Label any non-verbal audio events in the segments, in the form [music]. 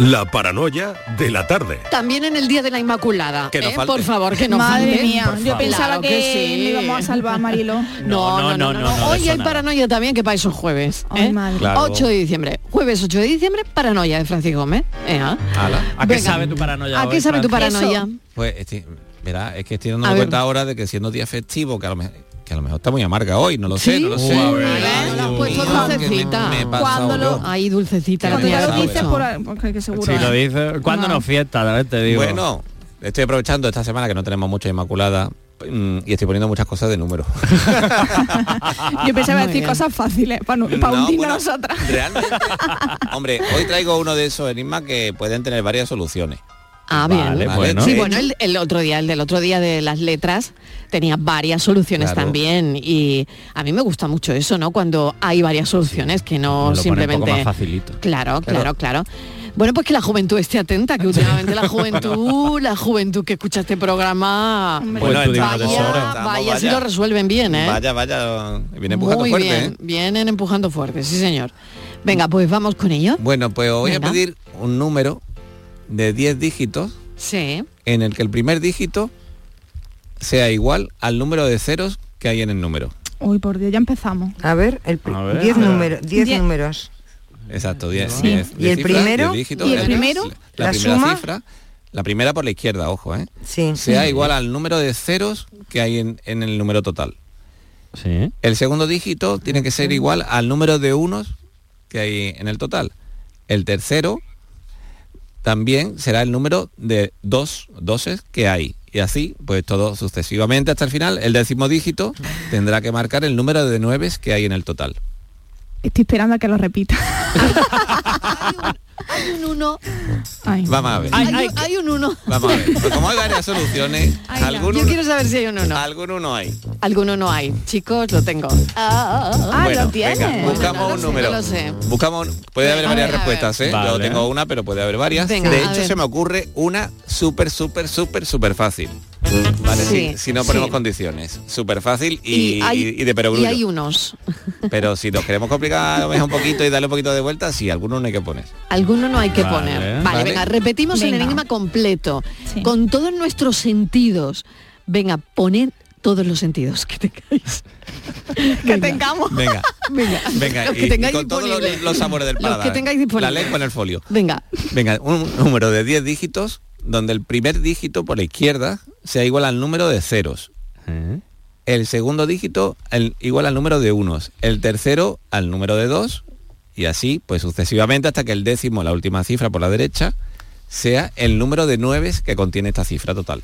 La paranoia de la tarde. También en el Día de la Inmaculada. Que no ¿eh? falte. Por favor, que no Madre falte. mía, yo pensaba Claro que, sí. le íbamos a salvar, Marilo. [laughs] No, no, no, no. Hoy hay nada. paranoia también, que para eso es jueves. Ay, ¿eh? madre. Claro. 8 de diciembre. Jueves 8 de diciembre, paranoia de Francis Gómez. ¿eh? ¿A qué Venga. sabe tu paranoia ¿A qué hoy, sabe tu paranoia? Pues, verá, es que estoy A ver. cuenta ahora de que siendo día festivo, que a lo, mejor, que a lo mejor está muy amarga hoy, no lo sé, ¿Sí? no lo sé. Cuando lo-. Ay, dulcecita. Cuando lo dices, por, que seguro. Si lo dices, ¿cuándo No. no fiesta? A ver, te digo. Bueno, estoy aprovechando esta semana que no tenemos mucha Inmaculada mm, y estoy poniendo muchas cosas de número. [laughs] [laughs] Yo pensaba Muy decir bien. cosas fáciles para, para No, bueno, nosotras. Realmente, hombre, hoy traigo uno de esos enigmas que pueden tener varias soluciones. Ah, bien. Vale, Vale, bueno. Sí, de bueno, el, el otro día, el del otro día de las letras, tenía varias soluciones Claro. también. Y a mí me gusta mucho eso, ¿no? Cuando hay varias soluciones que no Lo pone un simplemente. poco más facilito. Claro, claro, Claro. claro. Bueno, pues que la juventud esté atenta, que últimamente la [laughs] juventud, la juventud que escucha este programa. Pues tesoro. vaya, estamos, vaya, si lo resuelven bien, ¿eh? Vaya, vaya, viene empujando Muy fuerte. bien, ¿eh? vienen empujando fuerte, sí señor. Venga, pues vamos con ello. Bueno, pues os voy Venga. a pedir un número de 10 dígitos Sí. en el que el primer dígito sea igual al número de ceros que hay en el número. Uy, por Dios, ya empezamos. A ver, el pri- A ver. 10 A ver. números, 10 Diez. números. Exacto, 10. Sí. 10, ¿Y el primero? dígitos, ¿Y el la- primero? La, ¿La primera suma? cifra, la primera por la izquierda, ojo, ¿eh? Sí. Sea igual al número de ceros que hay en, en el número total. Sí. El segundo dígito tiene que ser igual al número de unos que hay en el total. El tercero también será el número de dos doses que hay. Y así, pues todo sucesivamente hasta el final. El décimo dígito tendrá que marcar el número de nueves que hay en el total. Estoy esperando a que lo repita. Hay [laughs] [laughs] un uno, Ay. Vamos a ver. hay, ay, un- hay un uno. Vamos a ver. Pues como hay varias soluciones, Ay, no. algún, Yo uno, quiero saber si hay un uno. algún uno hay. Alguno no hay. Chicos, lo tengo. Ah, Ah, Bueno, lo tiene. venga, buscamos No un sé, número. no lo sé. Buscamos, un- puede haber A varias ver, respuestas, ¿eh? Yo tengo una, pero puede haber varias. Venga, de hecho, se me ocurre una súper, súper, súper, súper fácil. Vale, Sí, si, si no ponemos sí. condiciones. Súper fácil y, hay, y- y de y perogrullo. hay unos. Pero si nos queremos complicar a lo mejor un poquito y darle un poquito de vuelta, sí, algunos no hay que poner. Alguno no hay que Vale. poner. Vale, Vale. venga, repetimos el enigma completo. Sí. Con todos nuestros sentidos. Venga, poned todos los sentidos que tengáis. [laughs] Que tengamos. Venga, Venga, venga, los que y con todos los, sabores del Los paladar. que tengáis disponibles. La lengua en el folio. Venga, Venga, un número de 10 dígitos donde el primer dígito por la izquierda sea igual al número de ceros. ¿Eh? El segundo dígito el- igual al número de unos. El tercero al número de dos. Y así, pues sucesivamente hasta que el décimo, la última cifra por la derecha, sea el número de nueves que contiene esta cifra total.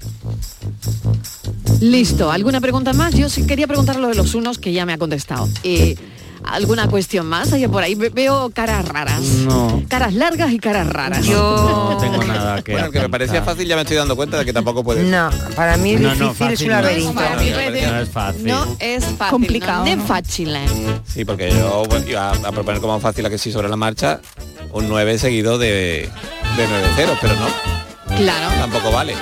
listo. ¿Alguna pregunta más? Yo sí quería preguntar lo de los unos que ya me ha contestado. Eh, ¿Alguna cuestión más? Hay por ahí Ve- veo caras raras. No. Caras largas y caras raras. No tengo nada que Bueno, el que me parecía fácil ya me estoy dando cuenta de que tampoco puede ser. No, para mí es No, no, difícil, es fácil un no es. laberinto. Para mí No, no es fácil. No es fácil. Complicado, No, ¿no? es fácil. Sí, porque yo bueno, iba a proponer como fácil a que sí sobre la marcha un 9 seguido de, de 9 ceros, pero no, Claro, tampoco vale.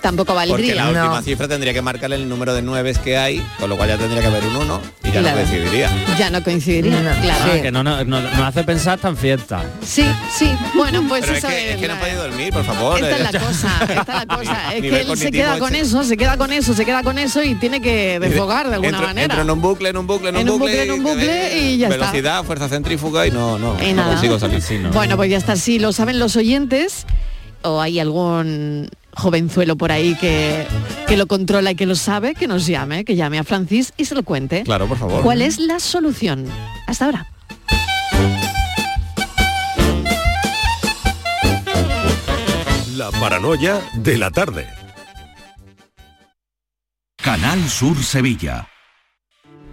Tampoco Porque valdría. la No. última cifra tendría que marcar el número de 9 que hay, con lo cual ya tendría que haber un 1 y ya Claro. no coincidiría. Ya no coincidiría, No, claro. Ah, Sí. que no, no, no- nos hace pensar tan fiesta. Sí, sí. Bueno, pues Pero es eso que, es que no la- podéis dormir, por favor. Esta es la Eh, cosa, esta es la cosa. [laughs] Es que él se queda con eso, se queda con eso, se queda con eso y tiene que desfogar de alguna entro, manera. entro en un bucle, en un bucle, en un En un bucle. en un bucle y ya está. Velocidad, fuerza centrífuga y no, no, Y no nada. consigo salir. Sí, no. Bueno, pues ya está. Si lo saben los oyentes o hay algún jovenzuelo por ahí que, que lo controla y que lo sabe, que nos llame, que llame a Francis y se lo cuente. Claro, por favor. ¿Cuál es la solución? Hasta ahora. La paranoia de la tarde. Canal Sur Sevilla.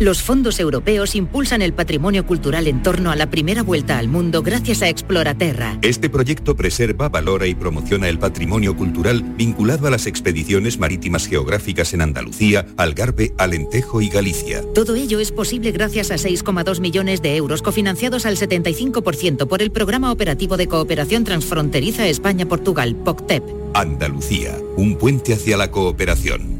Los fondos europeos impulsan el patrimonio cultural en torno a la primera vuelta al mundo gracias a Exploraterra. Este proyecto preserva, valora y promociona el patrimonio cultural vinculado a las expediciones marítimas geográficas en Andalucía, Algarve, Alentejo y Galicia. Todo ello es posible gracias a 6,2 millones de euros cofinanciados al 75% por el Programa Operativo de Cooperación Transfronteriza España-Portugal, POCTEP. Andalucía, un puente hacia la cooperación.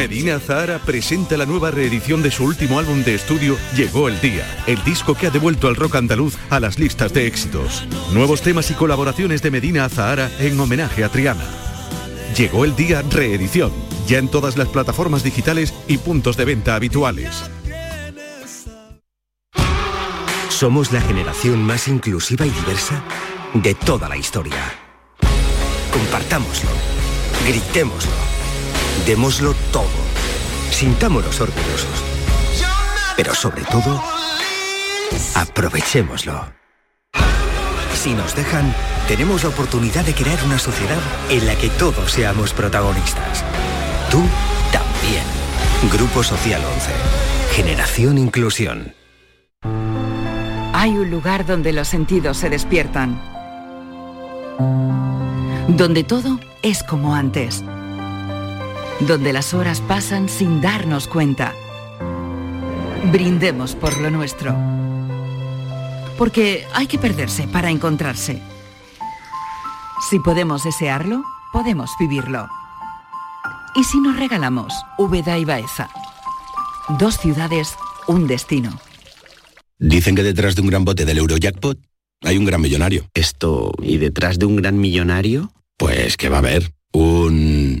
Medina Zahara presenta la nueva reedición de su último álbum de estudio Llegó el Día, el disco que ha devuelto al rock andaluz a las listas de éxitos. Nuevos temas y colaboraciones de Medina Zahara en homenaje a Triana. Llegó el Día reedición, ya en todas las plataformas digitales y puntos de venta habituales. Somos la generación más inclusiva y diversa de toda la historia. Compartámoslo, gritémoslo, démoslo todo, sintámonos orgullosos. Pero sobre todo, aprovechémoslo. Si nos dejan, tenemos la oportunidad de crear una sociedad en la que todos seamos protagonistas. Tú también. Grupo Social 11. Generación Inclusión. Hay un lugar donde los sentidos se despiertan. Donde todo es como antes. Donde las horas pasan sin darnos cuenta. Brindemos por lo nuestro. Porque hay que perderse para encontrarse. Si podemos desearlo, podemos vivirlo. ¿Y si nos regalamos Úbeda y Baeza? Dos ciudades, un destino. Dicen que detrás de un gran bote del Eurojackpot hay un gran millonario. Esto, ¿y detrás de un gran millonario? Pues que va a haber un...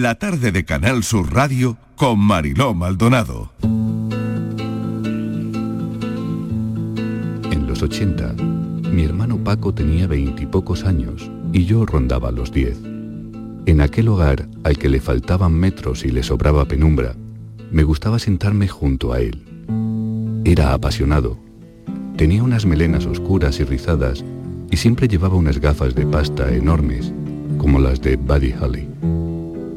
La tarde de Canal Sur Radio con Mariló Maldonado. En los 80, mi hermano Paco tenía veintipocos años y yo rondaba los 10. En aquel hogar al que le faltaban metros y le sobraba penumbra, me gustaba sentarme junto a él. Era apasionado. Tenía unas melenas oscuras y rizadas y siempre llevaba unas gafas de pasta enormes, como las de Buddy Holly.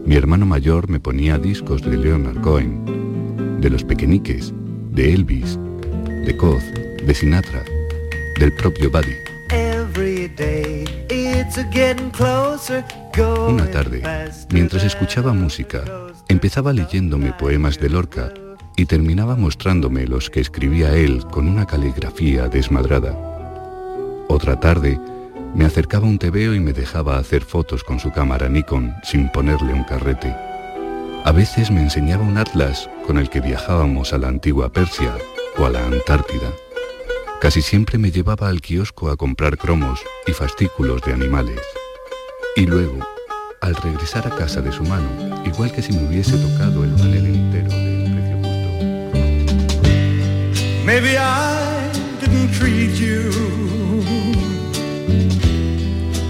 Mi hermano mayor me ponía discos de Leonard Cohen, de los pequeñiques, de Elvis, de Koz, de Sinatra, del propio Buddy. Una tarde, mientras escuchaba música, empezaba leyéndome poemas de Lorca y terminaba mostrándome los que escribía él con una caligrafía desmadrada. Otra tarde, me acercaba un tebeo y me dejaba hacer fotos con su cámara Nikon sin ponerle un carrete. A veces me enseñaba un atlas con el que viajábamos a la antigua Persia o a la Antártida. Casi siempre me llevaba al kiosco a comprar cromos y fascículos de animales. Y luego, al regresar a casa de su mano, igual que si me hubiese tocado el panel entero del precio justo.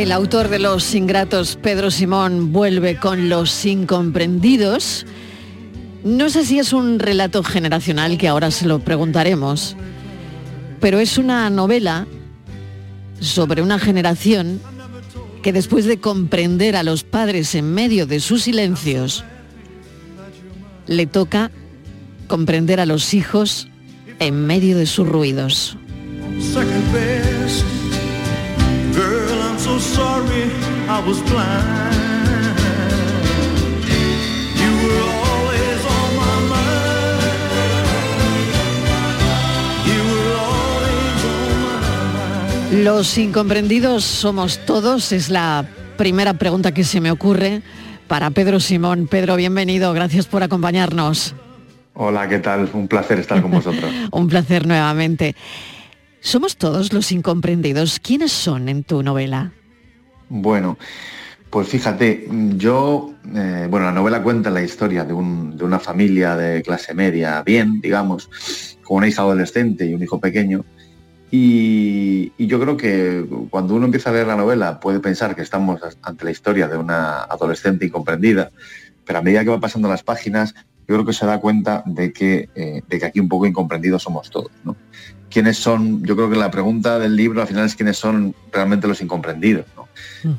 El autor de Los Ingratos, Pedro Simón, vuelve con Los Incomprendidos. No sé si es un relato generacional, que ahora se lo preguntaremos, pero es una novela sobre una generación que después de comprender a los padres en medio de sus silencios, le toca comprender a los hijos en medio de sus ruidos. Sorry I was blind. You were always on my mind. You were always on my mind. Los incomprendidos somos todos, es la primera pregunta que se me ocurre para Pedro Simón. Pedro, bienvenido, gracias por acompañarnos. Hola, ¿qué tal? Un placer estar con vosotros. [laughs] Un placer nuevamente. ¿Somos todos los incomprendidos? ¿Quiénes son en tu novela? Bueno, pues fíjate, yo, eh, bueno, la novela cuenta la historia de, un- de una familia de clase media, bien, digamos, con una hija adolescente y un hijo pequeño. Y, y yo creo que cuando uno empieza a leer la novela puede pensar que estamos ante la historia de una adolescente incomprendida, pero a medida que va pasando las páginas, yo creo que se da cuenta de que, eh, de que aquí un poco incomprendidos somos todos. ¿no? ¿Quiénes son? Yo creo que la pregunta del libro al final es quiénes son realmente los incomprendidos. ¿no?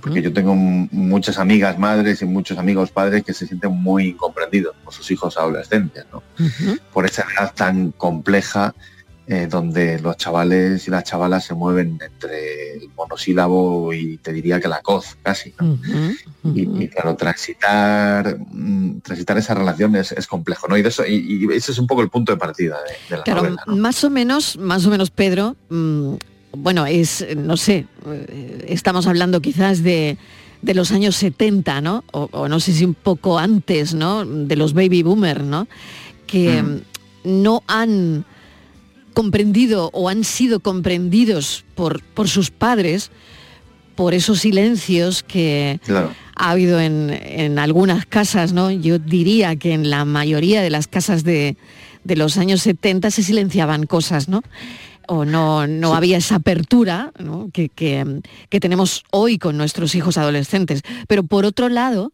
Porque yo tengo muchas amigas madres y muchos amigos padres que se sienten muy incomprendidos por sus hijos adolescentes, ¿no? por esa edad tan compleja eh, donde los chavales y las chavalas se mueven entre el monosílabo y te diría que la coz casi. ¿no? Y, y, claro, transitar, mm, transitar esa relación es, complejo, ¿no? Y, de eso, y, y ese es un poco el punto de partida de, de la Claro, novela. ¿no? más o menos, más o menos, Pedro, mm, bueno, es, no sé, eh, estamos hablando quizás de, de los años 70, ¿no? O, o no sé si un poco antes, ¿no? De los baby boomer, ¿no? Que mm, no han comprendido o han sido comprendidos por, por sus padres por esos silencios que Claro. ha habido en, en algunas casas, ¿no? Yo diría que en la mayoría de las casas de, de los años 70 se silenciaban cosas, ¿no? O no, no había esa apertura ¿no? que, que- que tenemos hoy con nuestros hijos adolescentes. Pero por otro lado,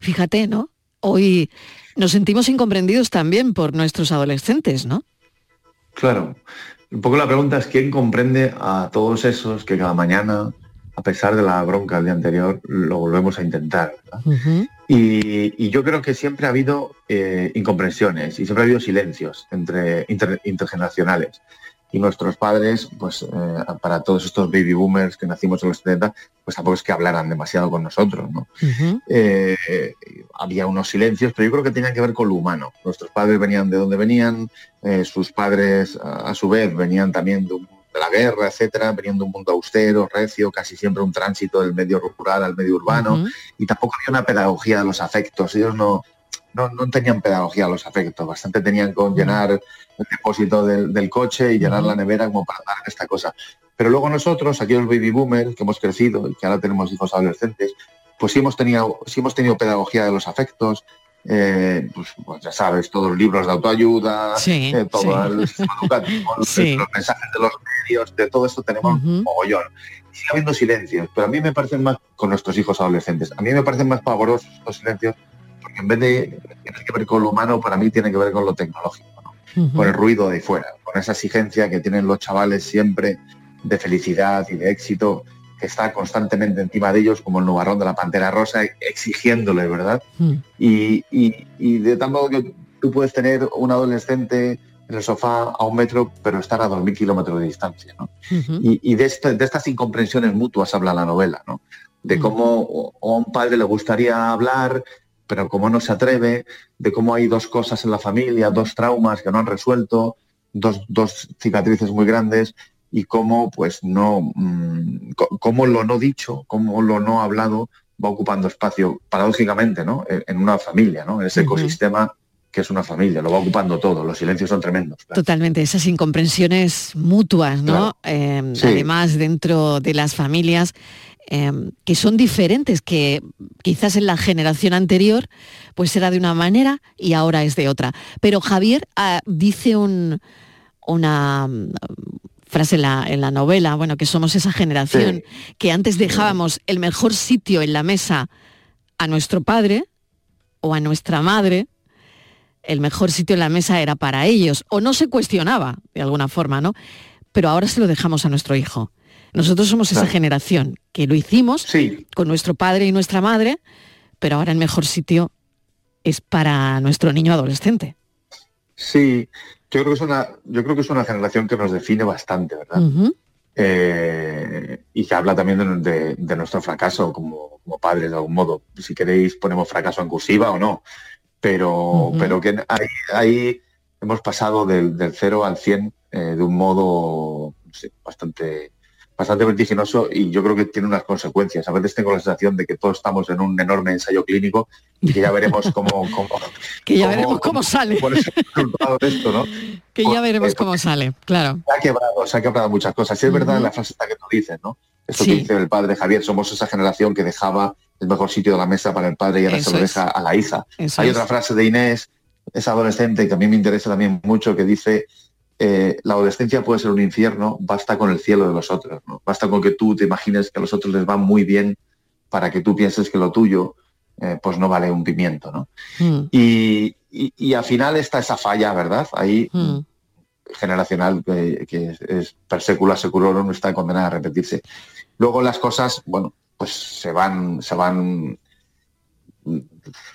fíjate, ¿no? Hoy nos sentimos incomprendidos también por nuestros adolescentes, ¿no? Claro. Un poco la pregunta es quién comprende a todos esos que cada mañana, a pesar de la bronca del día anterior, lo volvemos a intentar. Y, y yo creo que siempre ha habido eh, incomprensiones y siempre ha habido silencios entre inter- intergeneracionales. Y nuestros padres, pues eh, para todos estos baby boomers que nacimos en los 70, pues tampoco es que hablaran demasiado con nosotros, ¿no? Eh, había unos silencios, pero yo creo que tenían que ver con lo humano. Nuestros padres venían de donde venían, eh, sus padres a, a su vez venían también de, un- de la guerra, etcétera, venían de un mundo austero, recio, casi siempre un tránsito del medio rural al medio urbano, y tampoco había una pedagogía de los afectos. Ellos no, no, no tenían pedagogía los afectos, bastante tenían con llenar el depósito del, del coche y llenar la nevera como para dar esta cosa. Pero luego nosotros, aquí los baby boomers, que hemos crecido y que ahora tenemos hijos adolescentes, pues sí hemos tenido, sí hemos tenido pedagogía de los afectos, eh, pues, pues ya sabes, todos los libros de autoayuda, Sí, eh, todo sí. el sistema educativo, [laughs] los- Sí. los mensajes de los medios, de todo esto tenemos un mogollón. sigue habiendo silencios, pero a mí me parecen más, con nuestros hijos adolescentes, a mí me parecen más pavorosos estos silencios, en vez de tener que ver con lo humano, para mí tiene que ver con lo tecnológico, ¿no? con el ruido de fuera, con esa exigencia que tienen los chavales siempre de felicidad y de éxito, que está constantemente encima de ellos, como el nubarrón de la pantera rosa, exigiéndole, ¿verdad? Y, y- y de tal modo que tú puedes tener un adolescente en el sofá a un metro, pero estar a dos mil kilómetros de distancia, ¿no? Y, y de, este- de estas incomprensiones mutuas habla la novela, ¿no? De cómo a un padre le gustaría hablar, pero como no se atreve, de cómo hay dos cosas en la familia, dos traumas que no han resuelto, dos, dos cicatrices muy grandes, y cómo, pues, no, mm, cómo lo no dicho, cómo lo no hablado va ocupando espacio, paradójicamente, ¿no? En en una familia, ¿no? En ese ecosistema que es una familia, lo va ocupando todo, los silencios son tremendos. Totalmente, esas incomprensiones mutuas, ¿no? Claro. Eh, Sí. Además, dentro de las familias eh, que son diferentes, que quizás en la generación anterior pues era de una manera y ahora es de otra. Pero Javier ah, dice un- una mm, frase en la, en la novela, bueno, que somos esa generación que antes dejábamos el mejor sitio en la mesa a nuestro padre o a nuestra madre, el mejor sitio en la mesa era para ellos, o no se cuestionaba de alguna forma, ¿no? Pero ahora se lo dejamos a nuestro hijo. Nosotros somos esa generación que lo hicimos con nuestro padre y nuestra madre, pero ahora el mejor sitio es para nuestro niño adolescente. Sí, yo creo que es una, yo creo que es una generación que nos define bastante, ¿verdad? Eh, y que habla también de, de- de nuestro fracaso como, como padres de algún modo. Si queréis ponemos fracaso en cursiva o no, pero, pero que ahí, ahí hemos pasado del, del 0 al 100 eh, de un modo no sé, bastante, bastante vertiginoso y yo creo que tiene unas consecuencias. A veces tengo la sensación de que todos estamos en un enorme ensayo clínico y que ya veremos [laughs] cómo, cómo, Que ya cómo- veremos cómo sale, cuál es el resultado de esto, ¿no? [laughs] que ya veremos cómo sale, claro. Se ha quebrado, se ha quebrado muchas cosas. Sí es verdad Ujú. la frase que tú dices, ¿no? Esto Sí. que dice el padre Javier, somos esa generación que dejaba el mejor sitio de la mesa para el padre y ahora Eso se lo es. deja a la hija. Eso Hay es. otra frase de Inés, esa adolescente que a mí me interesa también mucho, que dice, eh, la adolescencia puede ser un infierno, basta con el cielo de los otros, ¿no? Basta con que tú te imagines que a los otros les va muy bien para que tú pienses que lo tuyo eh, pues no vale un pimiento, ¿no? Mm, Y, y- y al final está esa falla, ¿verdad? Ahí mm. generacional que, que es, es per secula seculorum está condenada a repetirse. Luego las cosas, bueno, pues se van, se van,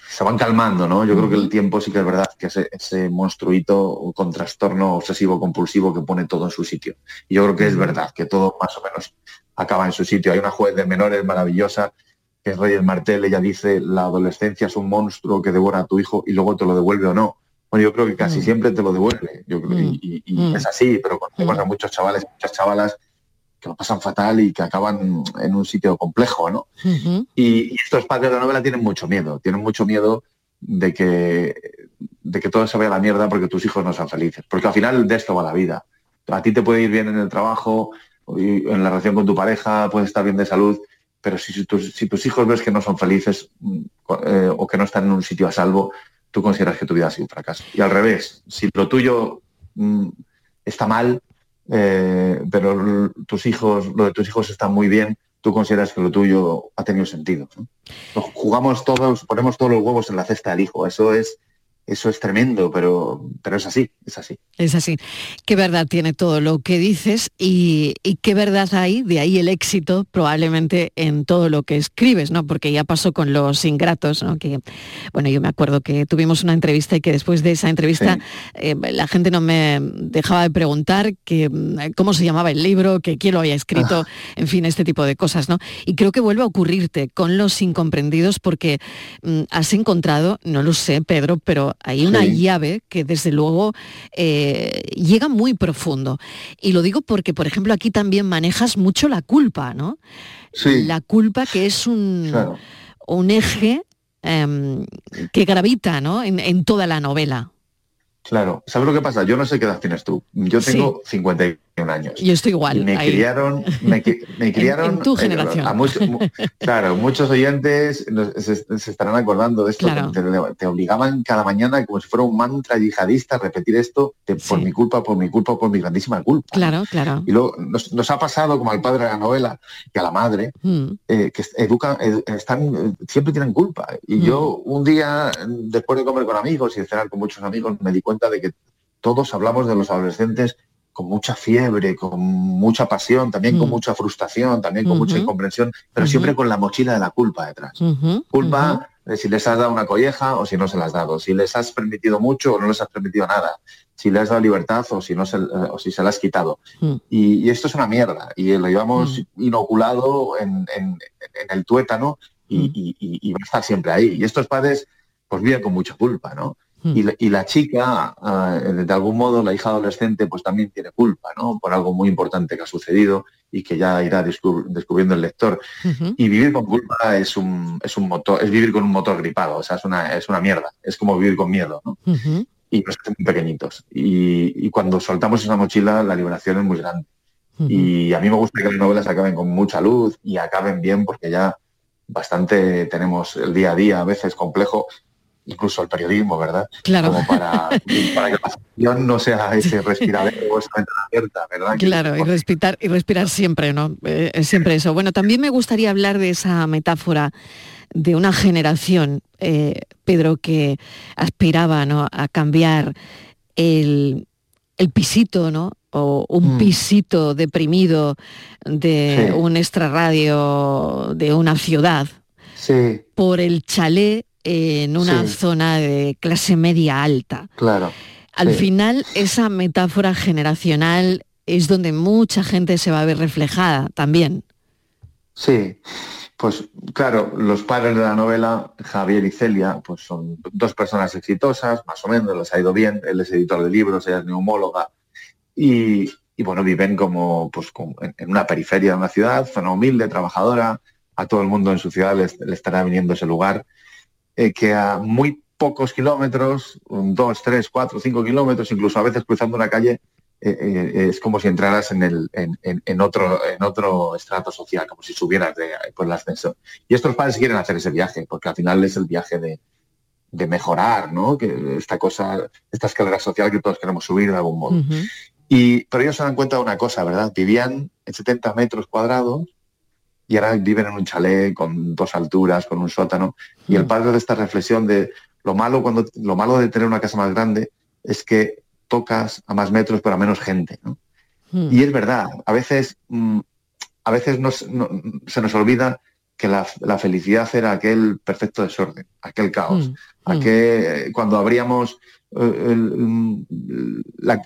se van calmando, ¿no? Yo creo que el tiempo sí que es verdad que ese, ese monstruito con trastorno obsesivo compulsivo que pone todo en su sitio. Y yo creo que es verdad que todo más o menos acaba en su sitio. Hay una juez de menores maravillosa que es Reyes Martel, ella dice, la adolescencia es un monstruo que devora a tu hijo y luego te lo devuelve o no. Bueno, yo creo que casi Mm. siempre te lo devuelve. Yo creo, y y- y Mm. es así, pero conocemos a muchos chavales, muchas chavalas que lo pasan fatal y que acaban en un sitio complejo, ¿no? Y, y estos padres de la novela tienen mucho miedo, tienen mucho miedo de que, de que todo se vaya a la mierda porque tus hijos no sean felices. Porque al final de esto va la vida. A ti te puede ir bien en el trabajo, y en la relación con tu pareja, puedes estar bien de salud, pero si tus, si tus hijos ves que no son felices eh, o que no están en un sitio a salvo, tú consideras que tu vida ha sido un fracaso. Y al revés, si lo tuyo mm, está mal, eh, pero tus hijos, lo de tus hijos está muy bien, tú consideras que lo tuyo ha tenido sentido. ¿no? Jugamos todos, ponemos todos los huevos en la cesta del hijo. Eso es, eso es tremendo, pero, pero es así, es así. Es así. Qué verdad tiene todo lo que dices y, y qué verdad hay, de ahí el éxito probablemente en todo lo que escribes, ¿no? Porque ya pasó con los ingratos, ¿no? Que, bueno, yo me acuerdo que tuvimos una entrevista y que después de esa entrevista eh, la gente no me dejaba de preguntar que, mm, cómo se llamaba el libro, que quién lo había escrito, en fin, este tipo de cosas, ¿no? Y creo que vuelve a ocurrirte con los incomprendidos porque mm, has encontrado, no lo sé, Pedro, pero hay una Sí. llave que desde luego eh, llega muy profundo. Y lo digo porque, por ejemplo, aquí también manejas mucho la culpa, ¿no? Sí. La culpa que es un, Claro. un eje em, que gravita, ¿no? En, en toda la novela. Claro. ¿Sabes lo que pasa? Yo no sé qué edad tienes tú. Yo tengo 50 y años. Yo estoy igual. Y me ahí. criaron, me, cri- [laughs] me criaron en tu eh, generación. a muchos- mu- claro, muchos oyentes nos- se, se estarán acordando de esto. Claro. Te, te obligaban cada mañana como si fuera un mantra yihadista a repetir esto de, por mi culpa, por mi culpa, por mi grandísima culpa. Claro, claro. Y luego nos, nos ha pasado como al padre de la novela que a la madre, Mm, eh, que educan, ed- están, eh, siempre tienen culpa. Y Mm. yo un día, después de comer con amigos y de cenar con muchos amigos, me di cuenta de que todos hablamos de los adolescentes con mucha fiebre, con mucha pasión, también con Mm. mucha frustración, también con mucha incomprensión, pero siempre con la mochila de la culpa detrás. Culpa de si les has dado una colleja o si no se las has dado, si les has permitido mucho o no les has permitido nada, si les has dado libertad o si, no se, eh, o si se la has quitado. Mm. Y, y esto es una mierda y lo llevamos inoculado en, en- en el tuétano y, Mm. y- y- y va a estar siempre ahí. Y estos padres pues viven con mucha culpa, ¿no? Mm. Y, la, y la chica, ah, de algún modo, la hija adolescente, pues también tiene culpa, ¿no? Por algo muy importante que ha sucedido y que ya irá descub- descubriendo el lector. Y vivir con culpa es un, es un motor, es vivir con un motor gripado, o sea, es una, es una mierda, es como vivir con miedo, ¿no? Y nos hacen muy pequeñitos. Y, y cuando soltamos esa mochila, la liberación es muy grande. Y a mí me gusta que las novelas acaben con mucha luz y acaben bien porque ya bastante tenemos el día a día a veces complejo, incluso el periodismo, ¿verdad? Claro. Como para, para que la ficción no sea ese respiradero o [laughs] esa ventana abierta, ¿verdad? Claro, y respirar, y respirar siempre, ¿no? Eh, es siempre eso. Bueno, también me gustaría hablar de esa metáfora de una generación, eh, Pedro, que aspiraba ¿no? a cambiar el, el pisito, ¿no? O un Mm. pisito deprimido de Sí. un extrarradio de una ciudad Sí, por el chalet en una Sí. zona de clase media alta. claro. Al Sí. final, esa metáfora generacional es donde mucha gente se va a ver reflejada también. Sí, pues claro, los padres de la novela, Javier y Celia, pues son dos personas exitosas, más o menos, les ha ido bien, él es editor de libros, ella es neumóloga, y, y, bueno, viven como, pues, como en, una periferia de una ciudad, zona humilde, trabajadora, a todo el mundo en su ciudad le estará viniendo ese lugar, eh, que a muy pocos kilómetros, dos, tres, cuatro, cinco kilómetros, incluso a veces cruzando una calle, eh, eh, es como si entraras en, el, en, en- en otro, en otro estrato social, como si subieras de, por el ascensor. Y estos padres quieren hacer ese viaje, porque al final es el viaje de, de mejorar, ¿no? Que esta cosa, esta escalera social que todos queremos subir de algún modo. Y, pero ellos se dan cuenta de una cosa, ¿verdad? Vivían en 70 metros cuadrados y ahora viven en un chalet con dos alturas, con un sótano. Y el padre de esta reflexión de lo malo, cuando, lo malo de tener una casa más grande es que tocas a más metros pero a menos gente. ¿no? Y es verdad, a veces, mm, a veces nos- no- se nos olvida que la, la felicidad era aquel perfecto desorden, aquel caos, aquel, cuando abríamos eh, el, mm,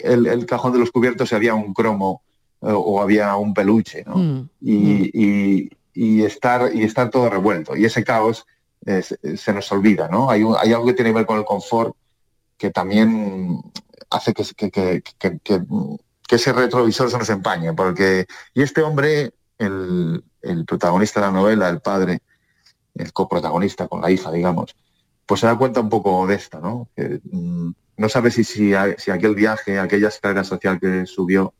el- el cajón de los cubiertos y había un cromo eh, o había un peluche, ¿no? Mm. y, y- y estar, y estar todo revuelto. Y ese caos se, nos olvida, ¿no? Hay, hay algo que tiene que ver con el confort que también hace que, que- ese retrovisor se nos empañe. Porque, y este hombre, el, el protagonista de la novela, el padre, el coprotagonista con la hija, digamos, pues se da cuenta un poco de esto, ¿no? Mm, no sabe si, si, si aquel viaje, aquella escalera social que subió,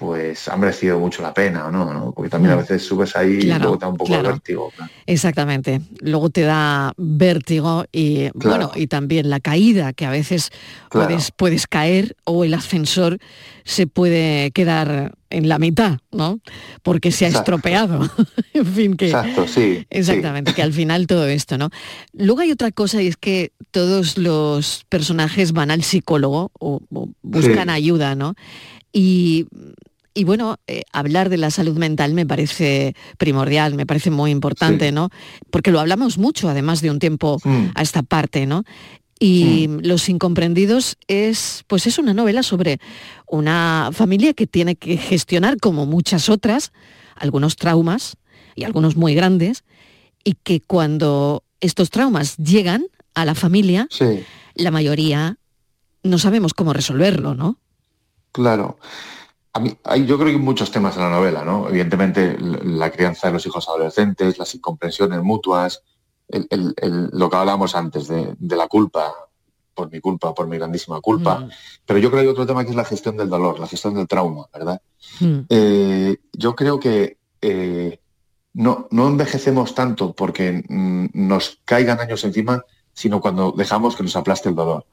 pues ha merecido mucho la pena o no, ¿no? Porque también a Mm. veces subes ahí y luego te da un poco claro. de vértigo. Exactamente. Luego te da vértigo y bueno, y también la caída, que a veces puedes, puedes caer o el ascensor se puede quedar en la mitad, ¿no? Porque se ha Exacto. estropeado. [laughs] en fin, que. Exacto, sí. Exactamente, que al final todo esto, ¿no? Luego hay otra cosa y es que todos los personajes van al psicólogo o, o buscan Sí. ayuda, ¿no? Y, y bueno, eh, hablar de la salud mental me parece primordial, me parece muy importante, Sí. ¿no? Porque lo hablamos mucho, además de un tiempo Mm. a esta parte, ¿no? Y Los Incomprendidos es, pues es una novela sobre una familia que tiene que gestionar, como muchas otras, algunos traumas y algunos muy grandes, y que cuando estos traumas llegan a la familia, Sí, la mayoría no sabemos cómo resolverlo, ¿no? claro. A mí, hay, yo creo que hay muchos temas en la novela, ¿no? Evidentemente, la crianza de los hijos adolescentes, las incomprensiones mutuas, el- el- el- lo que hablábamos antes de, de la culpa por mi culpa, por mi grandísima culpa. Pero yo creo que hay otro tema que es la gestión del dolor, la gestión del trauma, ¿verdad? Mm. Eh, yo creo que eh, no, no envejecemos tanto porque mm, nos caigan años encima, sino cuando dejamos que nos aplaste el dolor.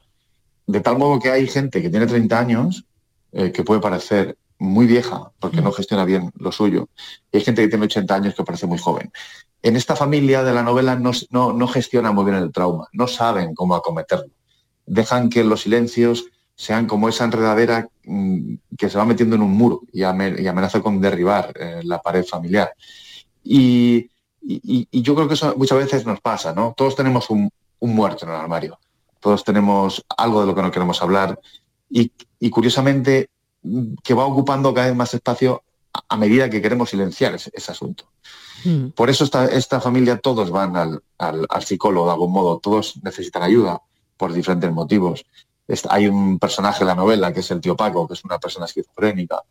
De tal modo que hay gente que tiene 30 años, eh, que puede parecer muy vieja porque no gestiona bien lo suyo, y hay gente que tiene 80 años que parece muy joven. En esta familia de la novela no, no, no gestiona muy bien el trauma, no saben cómo acometerlo. Dejan que los silencios sean como esa enredadera mm, que se va metiendo en un muro y, ame- y amenaza con derribar eh, la pared familiar. Y, y- y yo creo que eso muchas veces nos pasa, ¿no? Todos tenemos un, un muerto en el armario, todos tenemos algo de lo que no queremos hablar y, y curiosamente que va ocupando cada vez más espacio a- medida que queremos silenciar ese, ese asunto. Por eso esta, esta familia todos van al, al- al psicólogo de algún modo, todos necesitan ayuda por diferentes motivos. Hay un personaje en la novela que es el tío Paco, que es una persona esquizofrénica,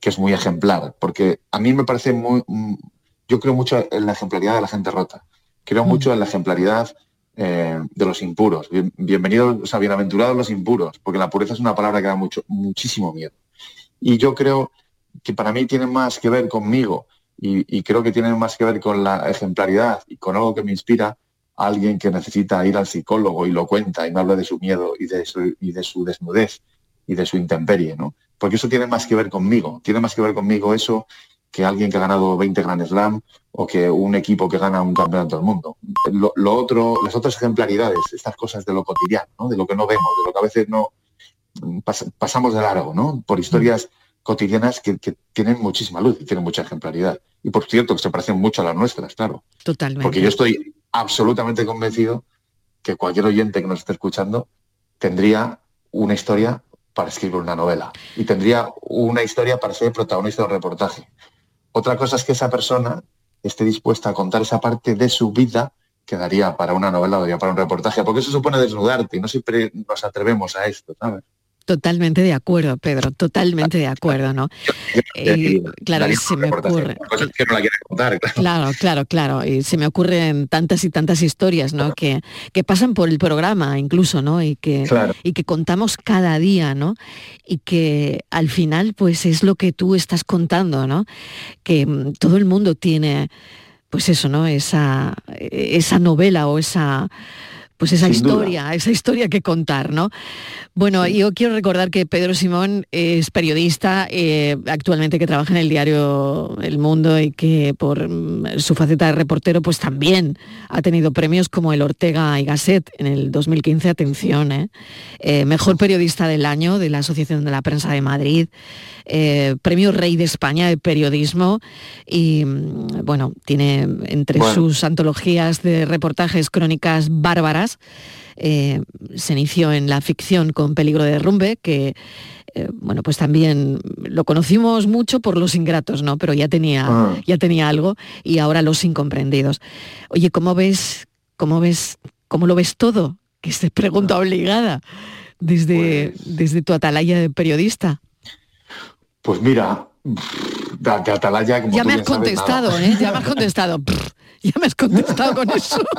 que es muy ejemplar, porque a mí me parece muy... mm, Yo creo mucho en la ejemplaridad de la gente rota, creo mucho en la ejemplaridad eh, de los impuros. Bien- bienvenidos, o sea, bienaventurados los impuros, porque la pureza es una palabra que da mucho, muchísimo miedo. Y yo creo que para mí tiene más que ver conmigo y, creo que tiene más que ver con la ejemplaridad y con algo que me inspira a alguien que necesita ir al psicólogo y lo cuenta y me habla de su miedo y de su, desnudez y de su intemperie, ¿no? Porque eso tiene más que ver conmigo, tiene más que ver conmigo eso que alguien que ha ganado 20 Grand Slam o que un equipo que gana un campeonato del mundo. Lo, otro, las otras ejemplaridades, estas cosas de lo cotidiano, ¿no? de lo que no vemos, de lo que a veces no pas- pasamos de largo, ¿no? Por historias cotidianas que, que tienen muchísima luz y tienen mucha ejemplaridad. Y por cierto, que se parecen mucho a las nuestras, claro. Totalmente. Porque yo estoy absolutamente convencido que cualquier oyente que nos esté escuchando tendría una historia para escribir una novela y tendría una historia para ser protagonista de un reportaje. Otra cosa es que esa persona esté dispuesta a contar esa parte de su vida que daría para una novela o daría para un reportaje, porque eso supone desnudarte y no siempre nos atrevemos a esto, ¿sabes? Totalmente de acuerdo, Pedro, totalmente de acuerdo, ¿no? Claro, se me ocurre. Claro. Claro, claro. Y se me ocurren tantas y tantas historias, ¿no? Que, que pasan por el programa incluso, ¿no? Y que, Claro. y que contamos cada día, ¿no? Y que al final, pues es lo que tú estás contando, ¿no? Que mm, todo el mundo tiene, pues eso, ¿no? Esa, esa novela o esa pues esa Sin duda. historia, esa historia que contar, ¿no? Bueno, yo quiero recordar que Pedro Simón es periodista, eh, actualmente que trabaja en el diario El Mundo y que por mm, su faceta de reportero pues también ha tenido premios como el Ortega y Gasset en el 2015, atención, ¿eh? Eh, Mejor Periodista del Año de la Asociación de la Prensa de Madrid, Premio Rey de España de Periodismo y mm, bueno, tiene entre Bueno. sus antologías de reportajes crónicas bárbaras, eh, se inició en la ficción con Peligro de Derrumbe, que eh, bueno, pues también lo conocimos mucho por los ingratos, ¿no? Pero ya tenía, Ah. ya tenía algo y ahora los incomprendidos. Oye, ¿cómo ves, cómo ves, cómo lo ves todo? Que es pregunta obligada desde, desde tu atalaya de periodista. Pues mira, de, de Atalaya, como Ya tú me has bien sabes, nada. contestado, ¿eh? Ya me has contestado. [laughs] Ya me has contestado con eso. [laughs]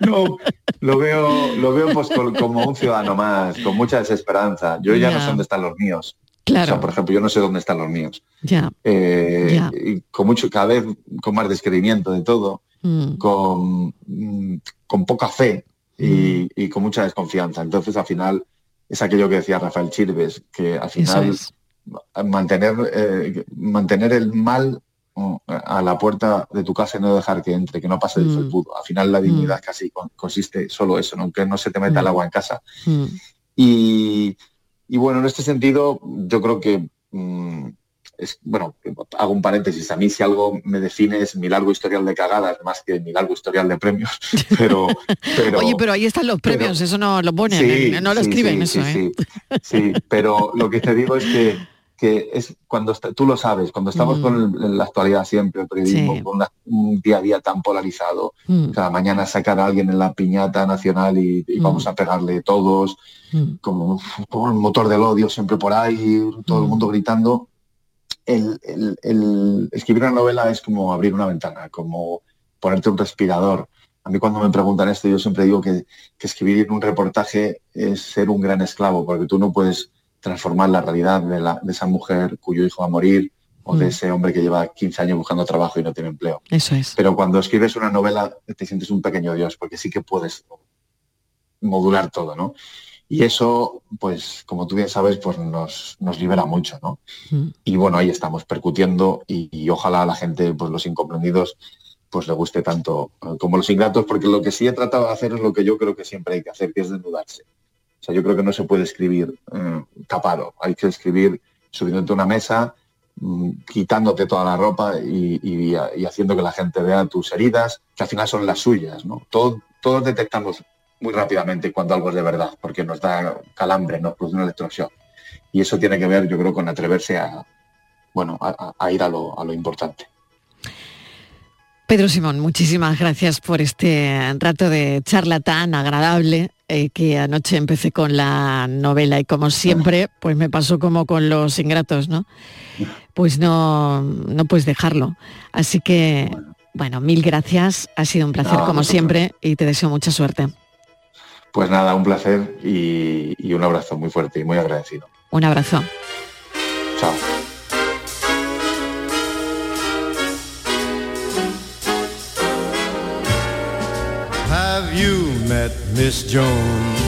No, lo veo, lo veo pues como un ciudadano más, con mucha desesperanza. Yo ya, no sé dónde están los míos. Claro. O sea, por ejemplo, yo no sé dónde están los míos. Ya. Eh, Ya. y con mucho, cada vez con más descreimiento de todo, Mm. con, mm, con poca fe y, y con mucha desconfianza. Entonces, al final, es aquello que decía Rafael Chirves, que al final es. mantener, eh, mantener el mal mm, a la puerta de tu casa y no dejar que entre, que no pase el Mm. felpudo. Al final la dignidad casi con- consiste solo eso, ¿no? que no se te meta el Mm. agua en casa. Mm. Y, y bueno, en este sentido, yo creo que mm, es, bueno, hago un paréntesis. A mí si algo me define es mi largo historial de cagadas más que mi largo historial de premios. [laughs] Pero, pero Oye, pero ahí están los premios, eso no lo ponen, Sí, ¿eh? no lo sí, escriben sí, eso, sí, ¿eh? sí. [laughs] Sí, pero lo que te digo es que, que es cuando está- tú lo sabes, cuando estamos Mm. con la actualidad siempre, el periodismo, Sí. con una- un día a día tan polarizado, Mm. cada mañana sacar a alguien en la piñata nacional y, y Mm. vamos a pegarle todos, Mm. como, como el motor del odio siempre por ahí, todo el mundo gritando. El, el- el escribir una novela es como abrir una ventana, como ponerte un respirador A mí cuando me preguntan esto, yo siempre digo que, que escribir un reportaje es ser un gran esclavo, porque tú no puedes transformar la realidad de, la- de esa mujer cuyo hijo va a morir o de Mm. ese hombre que lleva 15 años buscando trabajo y no tiene empleo. Eso es. Pero cuando escribes una novela te sientes un pequeño dios, porque sí que puedes modular todo, ¿no? Y eso, pues, como tú bien sabes, pues nos, nos libera mucho, ¿no? Y bueno, ahí estamos percutiendo y, y ojalá a la gente, pues los incomprendidos, pues le guste tanto eh, como los ingratos, porque lo que sí he tratado de hacer es lo que yo creo que siempre hay que hacer, que es desnudarse. O sea, yo creo que no se puede escribir eh, tapado, hay que escribir subiéndote una mesa, mm, quitándote toda la ropa y, haciendo que la gente vea tus heridas, que al final son las suyas, ¿no? Todo- todos detectamos muy rápidamente cuando algo es de verdad, porque nos da calambre, nos produce un electroshock. Y eso tiene que ver, yo creo, con atreverse a, bueno, a ir a lo, a lo importante. Pedro Simón, muchísimas gracias por este rato de charla tan agradable eh, que anoche empecé con la novela y como siempre, pues me pasó como con los ingratos, ¿no? Pues no, no puedes dejarlo. Así que, bueno, mil gracias, ha sido un placer No, como siempre y te deseo mucha suerte. Pues nada, un placer y, y un abrazo muy fuerte y muy agradecido. Un abrazo. You met Miss Jones?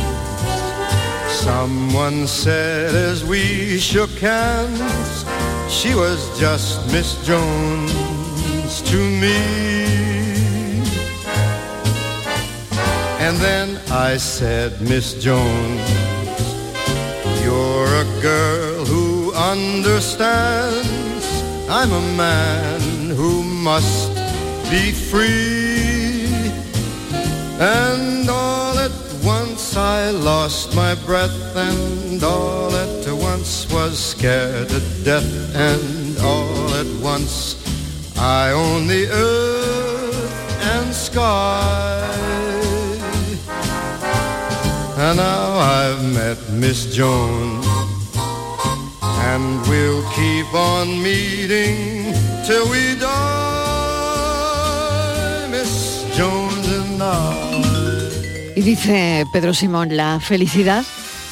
Someone said as we shook hands, she was just Miss Jones to me. And then I said, Miss Jones, you're a girl who understands. I'm a man who must be free. And all at once I lost my breath and all at once was scared to death and all at once I own the earth and sky. And now I've met Miss Jones and we'll keep on meeting till we die, Miss Jones. Y dice Pedro Simón, la felicidad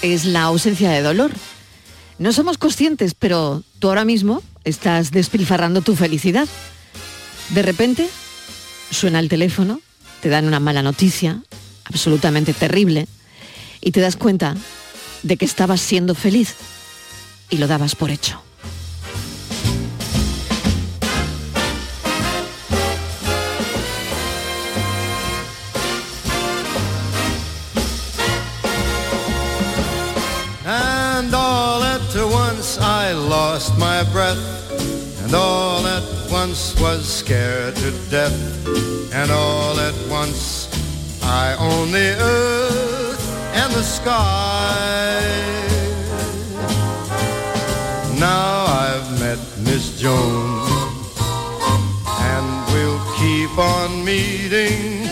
es la ausencia de dolor. No somos conscientes, pero tú ahora mismo estás despilfarrando tu felicidad. De repente suena el teléfono, te dan una mala noticia, absolutamente terrible, y te das cuenta de que estabas siendo feliz y lo dabas por hecho. Lost my breath, and all at once was scared to death, and all at once I own the earth and the sky. Now I've met Miss Jones, and we'll keep on meeting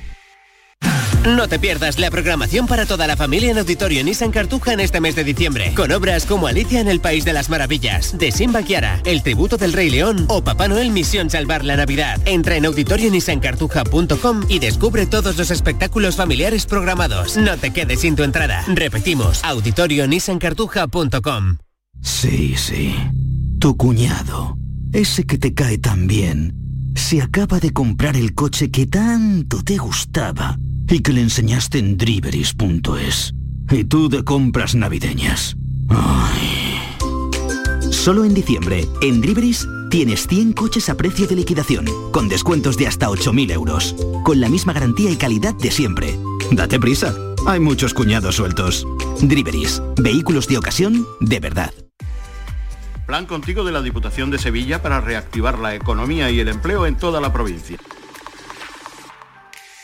No te pierdas la programación para toda la familia en Auditorio Nissan Cartuja en este mes de diciembre, con obras como Alicia en el País de las Maravillas, de Simba Kiara, El Tributo del Rey León o Papá Noel Misión Salvar la Navidad. Entra en auditorionissancartuja.com y descubre todos los espectáculos familiares programados. No te quedes sin tu entrada. Repetimos, auditorionissancartuja.com. Sí, sí. Tu cuñado, ese que te cae tan bien, se acaba de comprar el coche que tanto te gustaba y que le enseñaste en driveris.es. Y tú de compras navideñas. Solo en diciembre, en Driveris, tienes 100 coches a precio de liquidación, con descuentos de hasta 8.000 euros, con la misma garantía y calidad de siempre. Date prisa, hay muchos cuñados sueltos. Driveris, vehículos de ocasión de verdad. Plan contigo de la Diputación de Sevilla para reactivar la economía y el empleo en toda la provincia.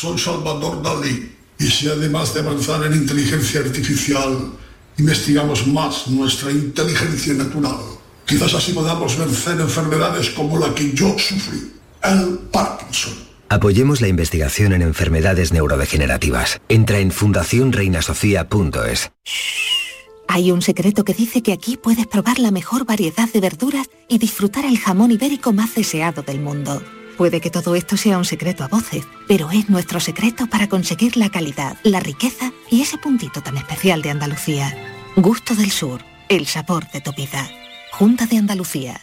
Soy Salvador Dalí y si además de avanzar en inteligencia artificial, investigamos más nuestra inteligencia natural, quizás así podamos vencer enfermedades como la que yo sufrí, el Parkinson. Apoyemos la investigación en enfermedades neurodegenerativas. Entra en fundacionreinasofía.es. Hay un secreto que dice que aquí puedes probar la mejor variedad de verduras y disfrutar el jamón ibérico más deseado del mundo. Puede que todo esto sea un secreto a voces, pero es nuestro secreto para conseguir la calidad, la riqueza y ese puntito tan especial de Andalucía. Gusto del Sur, el sabor de tu vida. Junta de Andalucía.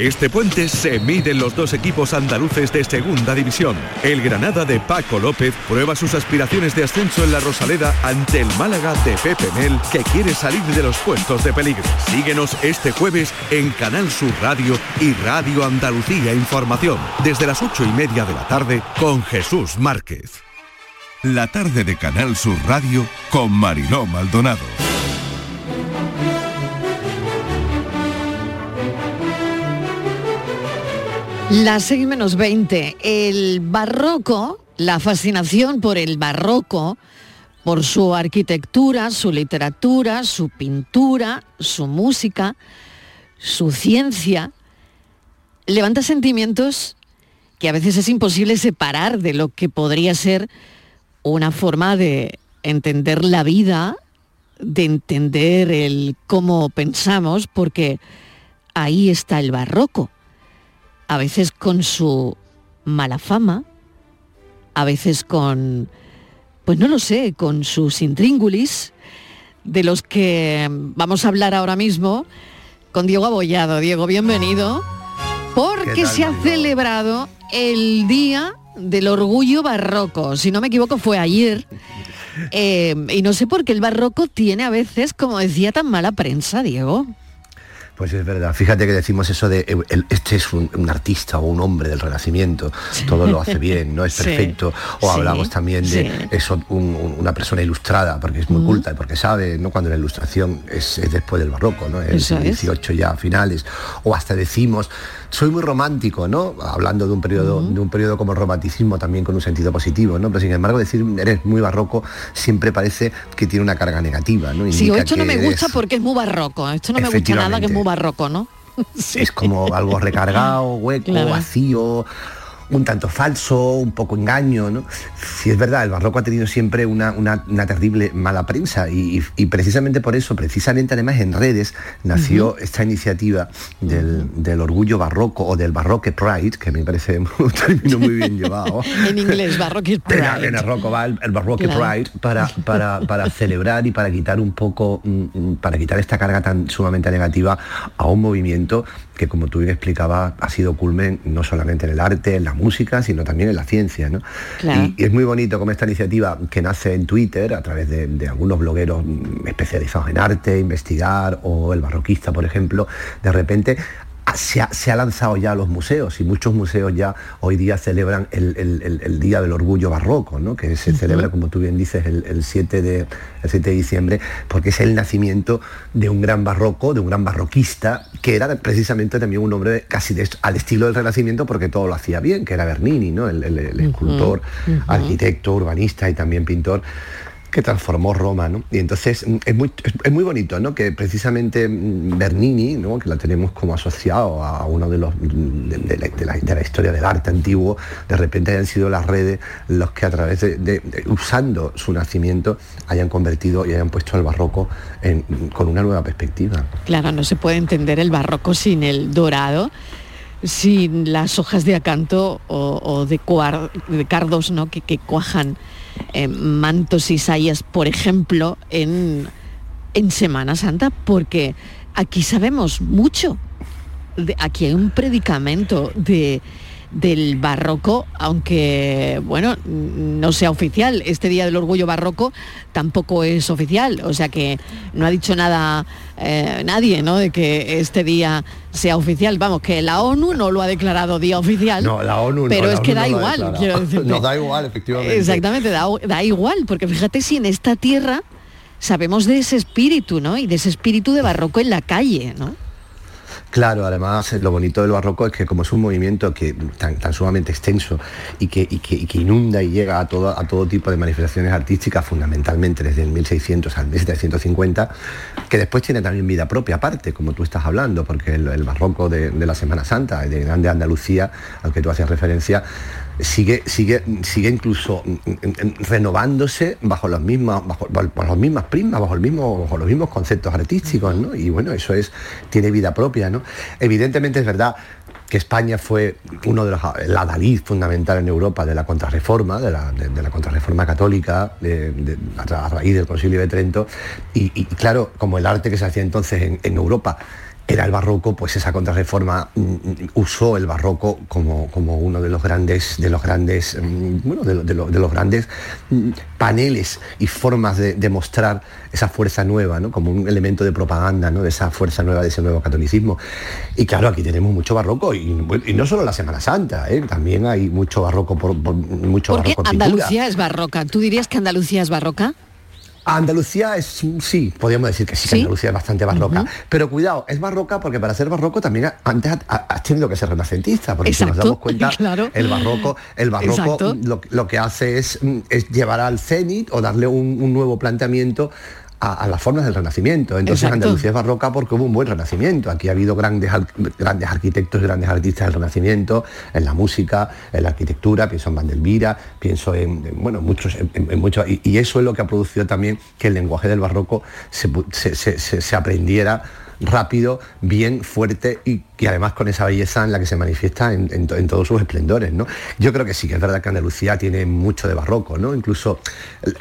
Este puente se miden los dos equipos andaluces de segunda división. El Granada de Paco López prueba sus aspiraciones de ascenso en la Rosaleda ante el Málaga de Pepe Mel, que quiere salir de los puestos de peligro. Síguenos este jueves en Canal Sur Radio y Radio Andalucía Información, desde las ocho y media de la tarde con Jesús Márquez. La tarde de Canal Sur Radio con Mariló Maldonado. Las 6 menos 20. El barroco, la fascinación por el barroco, por su arquitectura, su literatura, su pintura, su música, su ciencia, levanta sentimientos que a veces es imposible separar de lo que podría ser una forma de entender la vida, de entender el cómo pensamos, porque ahí está el barroco a veces con su mala fama, a veces con, pues no lo sé, con sus intríngulis, de los que vamos a hablar ahora mismo con Diego Abollado. Diego, bienvenido, porque se ha celebrado el Día del Orgullo Barroco. Si no me equivoco, fue ayer. [laughs] Eh, y no sé por qué el barroco tiene a veces, como decía, tan mala prensa, Diego. Pues es verdad, fíjate que decimos eso de el- este es un, un artista o un hombre del Renacimiento, todo lo hace bien, no es Sí, perfecto. O sí, hablamos también de sí. eso, un- un- una persona ilustrada, porque es muy culta y porque sabe, ¿no? Cuando la ilustración es, es después del barroco, ¿no? El es. XVIII ya a finales. O hasta decimos, soy muy romántico, ¿no? Hablando de un periodo, de un periodo como el romanticismo también con un sentido positivo, ¿no? Pero sin embargo decir eres muy barroco siempre parece que tiene una carga negativa, ¿no? Sí, Indica esto no me eres- gusta porque es muy barroco. Esto no me gusta nada que es muy barroco, ¿no? [laughs] es como algo recargado, hueco, Claro. vacío un tanto falso, un poco engaño, ¿no? Si es verdad, el barroco ha tenido siempre una, una, terrible mala prensa y, precisamente por eso, precisamente además en redes, nació esta iniciativa del, orgullo barroco o del barroque pride, que me parece un [laughs] término muy bien llevado. [laughs] en inglés, barroque [laughs] pride. En, el barroco va el, barroque pride para, para, para celebrar y para quitar un poco, mm, mm, para quitar esta carga tan sumamente negativa a un movimiento que como tú bien explicabas ha sido culmen no solamente en el arte, en la música, sino también en la ciencia. ¿no? Y, es muy bonito como esta iniciativa que nace en Twitter a través de, de, algunos blogueros especializados en arte, investigar, o el barroquista, por ejemplo, de repente se ha, lanzado ya a los museos y muchos museos ya hoy día celebran el, Día del Orgullo Barroco, ¿no? que se celebra, como tú bien dices, el, 7 de, 7 de diciembre, porque es el nacimiento de un gran barroco, de un gran barroquista, que era precisamente también un hombre casi al estilo del Renacimiento, porque todo lo hacía bien, que era Bernini, ¿no? el, escultor, arquitecto, urbanista y también pintor que transformó Roma, ¿no? Y entonces mm, es muy, es muy bonito, ¿no? Que precisamente mm, Bernini, ¿no? que la tenemos como asociado a uno de los de, la, historia del arte antiguo, de repente hayan sido las redes los que a través de, usando su nacimiento hayan convertido y hayan puesto el barroco con una nueva perspectiva. Claro, no se puede entender el barroco sin el dorado sin las hojas de acanto o, de, de, cardos ¿no? que, que cuajan eh, mantos y sayas, por ejemplo, en, en Semana Santa, porque aquí sabemos mucho. aquí hay un predicamento de del barroco, aunque, bueno, no sea oficial. Este Día del Orgullo Barroco tampoco es oficial, o sea que no ha dicho nada eh, nadie, ¿no?, de que este día sea oficial. Vamos, que la ONU no lo ha declarado día oficial. No, la ONU Pero es que da igual, quiero [laughs] Nos da igual, efectivamente. Exactamente, da, da igual, porque fíjate si en esta tierra sabemos de ese espíritu, ¿no? Y de ese espíritu de barroco en la calle, ¿no? Claro, además lo bonito del barroco es que como es un movimiento que tan, sumamente extenso y que, inunda y llega a todo, a todo tipo de manifestaciones artísticas, fundamentalmente desde el 1600 al 1750, que después tiene también vida propia aparte, como tú estás hablando, porque el, barroco de, la Semana Santa, de Grande Andalucía, al que tú hacías referencia, sigue, sigue, sigue incluso mm, mm, mm, renovándose bajo las mismas, bajo, las mismas primas, bajo, bajo los mismos conceptos artísticos, ¿no? Y bueno, eso es, tiene vida propia, ¿no? Evidentemente es verdad que España fue uno de los la Dalí fundamental en Europa de la contrarreforma, de la, contrarreforma católica a, raíz del Concilio de Trento, y, claro, como el arte que se hacía entonces en, en Europa era el barroco, pues esa contrarreforma mm, mm, usó el barroco como, como uno de los grandes, de los grandes, mm, bueno, de, los grandes paneles y formas de, mostrar esa fuerza nueva, ¿no? como un elemento de propaganda, ¿no? de esa fuerza nueva, de ese nuevo catolicismo. Y claro, aquí tenemos mucho barroco, y, no solo la Semana Santa, ¿eh? también hay mucho barroco por, mucho ¿Por qué Andalucía es barroca? ¿Tú dirías que Andalucía es barroca? Andalucía es, sí, podríamos decir que sí, que Andalucía es bastante barroca. Pero cuidado, es barroca porque para ser barroco también antes has tenido que ser renacentista, porque si nos damos cuenta, [laughs] el barroco, el barroco lo, que hace es, es, llevar al cenit o darle un nuevo planteamiento a, las formas del Renacimiento. Entonces Andalucía es barroca porque hubo un buen Renacimiento. Aquí ha habido grandes, grandes arquitectos, grandes artistas del Renacimiento, en la música, en la arquitectura, pienso en Vandelvira, pienso en, bueno, muchos, en, muchos y, eso es lo que ha producido también que el lenguaje del barroco se aprendiera rápido, bien, fuerte y, que además con esa belleza en la que se manifiesta en, todos sus esplendores. ¿no? Yo creo que sí, que es verdad que Andalucía tiene mucho de barroco, ¿no? Incluso,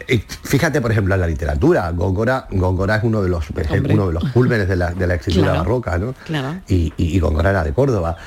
eh, fíjate por ejemplo en la literatura, Góngora, Góngora es uno de los, uno de los cúlmenes de la, escritura barroca, ¿no? Y, y Góngora era de Córdoba.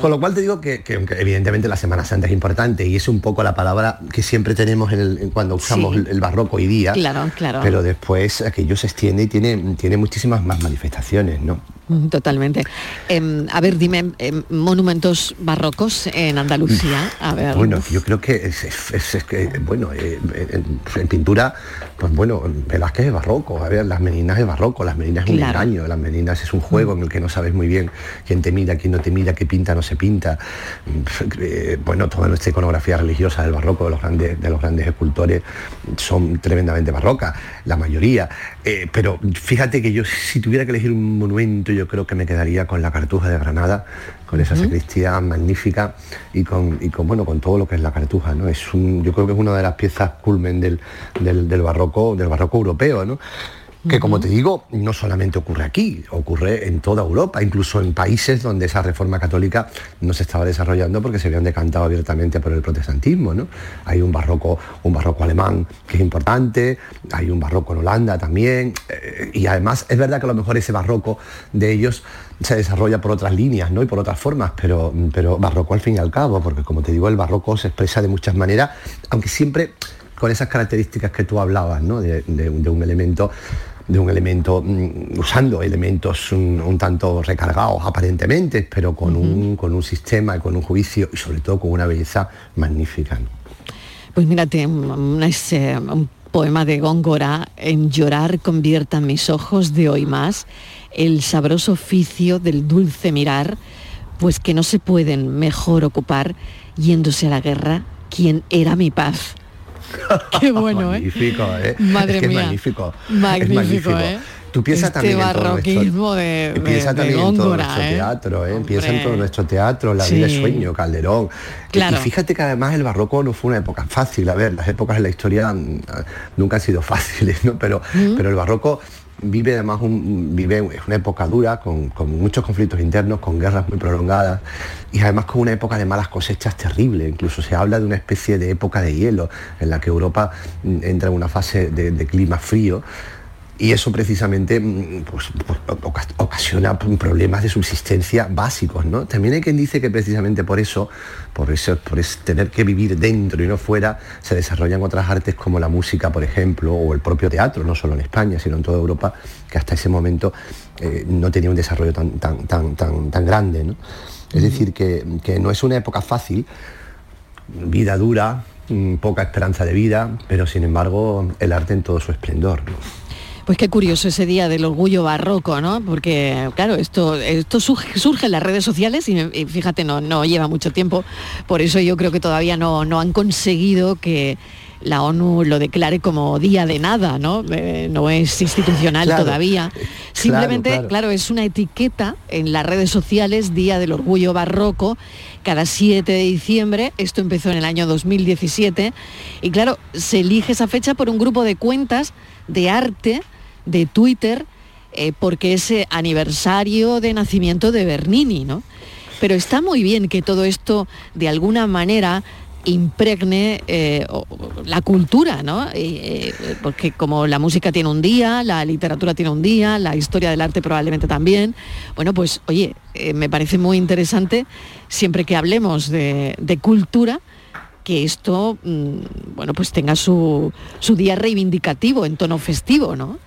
Con lo cual te digo que, evidentemente la Semana Santa es importante y es un poco la palabra que siempre tenemos en cuando usamos el, barroco hoy día. Claro, claro. Pero después aquello se extiende y tiene, tiene muchísimas más manifestaciones, ¿no? Mm, [laughs] totalmente. Em, a ver, dime, em, monumentos barrocos en Andalucía. A ver. Bueno, yo creo que es, que, bueno, eh, en, pintura, pues bueno, Velázquez es barroco. A ver, las meninas es barroco, las meninas es un engaño, las meninas es un juego en el que no sabes muy bien quién te mira, quién no te mira, qué pinta, no se pinta. Eh, bueno, toda nuestra iconografía religiosa del barroco, de los grandes, de los grandes escultores, son tremendamente barrocas, la mayoría. Eh, pero fíjate que yo si tuviera que elegir un monumento, yo creo que me quedaría con la Cartuja de Granada, con esa sacristía magnífica y con, y con, bueno, con todo lo que es la Cartuja, ¿no? Es un, yo creo que es una de las piezas culmen del, del, del barroco, del barroco europeo, ¿no? Que como te digo, no solamente ocurre aquí, ocurre en toda Europa, incluso en países donde esa reforma católica no se estaba desarrollando porque se habían decantado abiertamente por el protestantismo. ¿no? Hay un barroco, un barroco alemán que es importante, hay un barroco en Holanda también, eh, y además es verdad que a lo mejor ese barroco de ellos se desarrolla por otras líneas ¿no? y por otras formas, pero, pero barroco al fin y al cabo, porque como te digo, el barroco se expresa de muchas maneras, aunque siempre con esas características que tú hablabas, ¿no? de, de un elemento de un elemento, mm, usando elementos un, tanto recargados aparentemente, pero con, un, con un sistema y con un juicio y sobre todo con una belleza magnífica. Pues mírate, un, un poema de Góngora, en llorar conviertan mis ojos de hoy más, el sabroso oficio del dulce mirar, pues que no se pueden mejor ocupar yéndose a la guerra quien era mi paz. [laughs] Qué bueno, ¿eh? magnífico, ¿eh? Madre es que mía. Es magnífico. Magnífico, es magnífico. ¿eh? Tú piensas este también barroquismo en todo de, de, piensa de también en todo nuestro ¿eh? teatro, ¿eh? piensa en todo nuestro teatro, la Sí. vida es sueño, Calderón. Claro. Y fíjate que además el barroco no fue una época fácil. A ver, las épocas en la historia mm, nunca han sido fáciles, ¿no? Pero, pero el barroco vive además una época dura con, con muchos conflictos internos, con guerras muy prolongadas y además con una época de malas cosechas terrible. Incluso se habla de una especie de época de hielo en la que Europa mm, entra en una fase de clima frío. Y eso precisamente mm, pues, pues, oca- ocasiona problemas de subsistencia básicos, ¿no? También hay quien dice que precisamente por eso, por eso, por es- tener que vivir dentro y no fuera, se desarrollan otras artes como la música, por ejemplo, o el propio teatro, no solo en España, sino en toda Europa, que hasta ese momento eh, no tenía un desarrollo tan, tan, tan, tan, tan grande, ¿no? Es decir, que, que no es una época fácil, vida dura, mm, poca esperanza de vida, pero sin embargo el arte en todo su esplendor. ¿no? Pues qué curioso ese día del orgullo barroco, ¿no? Porque, claro, esto, esto surge, en las redes sociales y, y fíjate, no, no lleva mucho tiempo. Por eso yo creo que todavía no, no han conseguido que la ONU lo declare como día de nada, ¿no? Eh, no es institucional Claro, todavía. Simplemente, claro, claro. es una etiqueta en las redes sociales, Día del Orgullo Barroco, cada 7 de diciembre. Esto empezó en el año 2017. Y claro, se elige esa fecha por un grupo de cuentas de arte de Twitter, eh, porque es eh, aniversario de nacimiento de Bernini, ¿no? Pero está muy bien que todo esto, de alguna manera, impregne eh, la cultura, ¿no? Porque como la música tiene un día, la literatura tiene un día, la historia del arte probablemente también. Bueno, pues oye, me parece muy interesante siempre que hablemos de, de cultura que esto, mm, bueno, pues tenga su, su día reivindicativo en tono festivo, ¿no?